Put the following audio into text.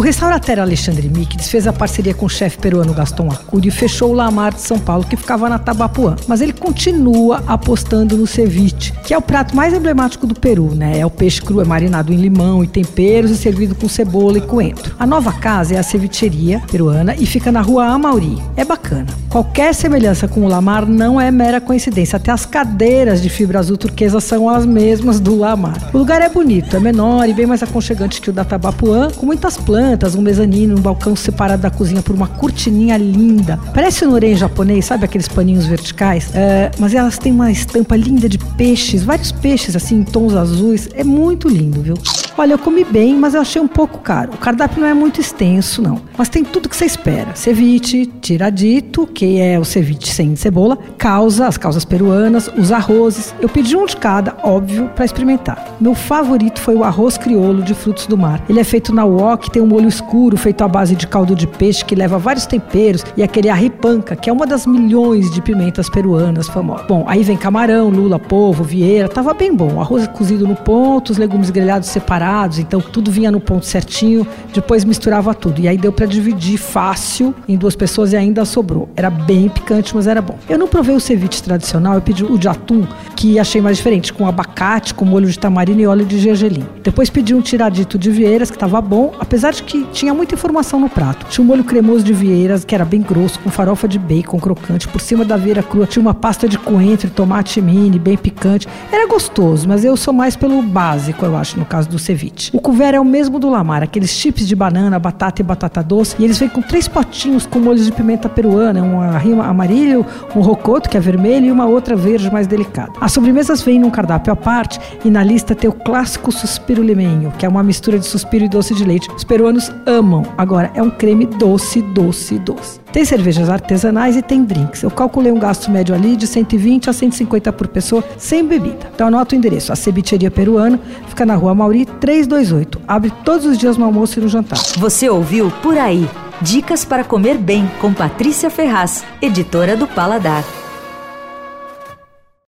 O restauratério Alexandre Mick fez a parceria com o chefe peruano Gaston Acudio e fechou o Lamar de São Paulo, que ficava na Tabapuã. Mas ele continua apostando no ceviche, que é o prato mais emblemático do Peru, né? É o peixe cru, é marinado em limão e temperos e servido com cebola e coentro. A nova casa é a cevicheria peruana e fica na rua Amauri. É bacana. Qualquer semelhança com o Lamar não é mera coincidência. Até as cadeiras de fibra azul turquesa são as mesmas do Lamar. O lugar é bonito, é menor e bem mais aconchegante que o da Tabapuã, com muitas plantas, um mezanino, um balcão separado da cozinha por uma cortininha linda. Parece um orem japonês, sabe aqueles paninhos verticais? É, mas elas têm uma estampa linda de peixes, vários peixes assim em tons azuis. É muito lindo, viu? Olha, eu comi bem, mas eu achei um pouco caro. O cardápio não é muito extenso, não. Mas tem tudo que você espera. Ceviche, tiradito, que é o ceviche sem cebola, causa, as causas peruanas, os arrozes. Eu pedi um de cada, óbvio, para experimentar. Meu favorito foi o arroz crioulo de frutos do mar. Ele é feito na wok, tem um molho escuro feito à base de caldo de peixe que leva vários temperos e aquele arripanca, que é uma das milhões de pimentas peruanas famosas. Bom, aí vem camarão, lula, polvo, vieira, tava bem bom. Arroz cozido no ponto, os legumes grelhados separados, então tudo vinha no ponto certinho, depois misturava tudo. E aí deu para dividir fácil em duas pessoas e ainda sobrou. Era bem picante, mas era bom. Eu não provei o ceviche tradicional, eu pedi o de atum, que achei mais diferente, com abacate, com molho de tamarino e óleo de gergelim. Depois pedi um tiradito de vieiras, que estava bom, apesar de que tinha muita informação no prato. Tinha um molho cremoso de vieiras, que era bem grosso, com farofa de bacon crocante. Por cima da vieira crua tinha uma pasta de coentro e tomate mini, bem picante. Era gostoso, mas eu sou mais pelo básico, eu acho, no caso do ceviche. O couvert é o mesmo do lamar, aqueles chips de banana, batata e batata doce. E eles vêm com três potinhos com molhos de pimenta peruana, um rima amarilho, um rocoto, que é vermelho, e uma outra verde mais delicada. As sobremesas vêm num cardápio à parte e na lista tem o clássico suspiro limenho, que é uma mistura de suspiro e doce de leite. Os peruanos amam. Agora, é um creme doce, doce, doce. Tem cervejas artesanais e tem drinks. Eu calculei um gasto médio ali de 120 a 150 por pessoa, sem bebida. Então anota o endereço. A Cebicheria Peruana fica na rua Mauri 328. Abre todos os dias no almoço e no jantar. Você ouviu Por Aí. Dicas para comer bem com Patrícia Ferraz, editora do Paladar.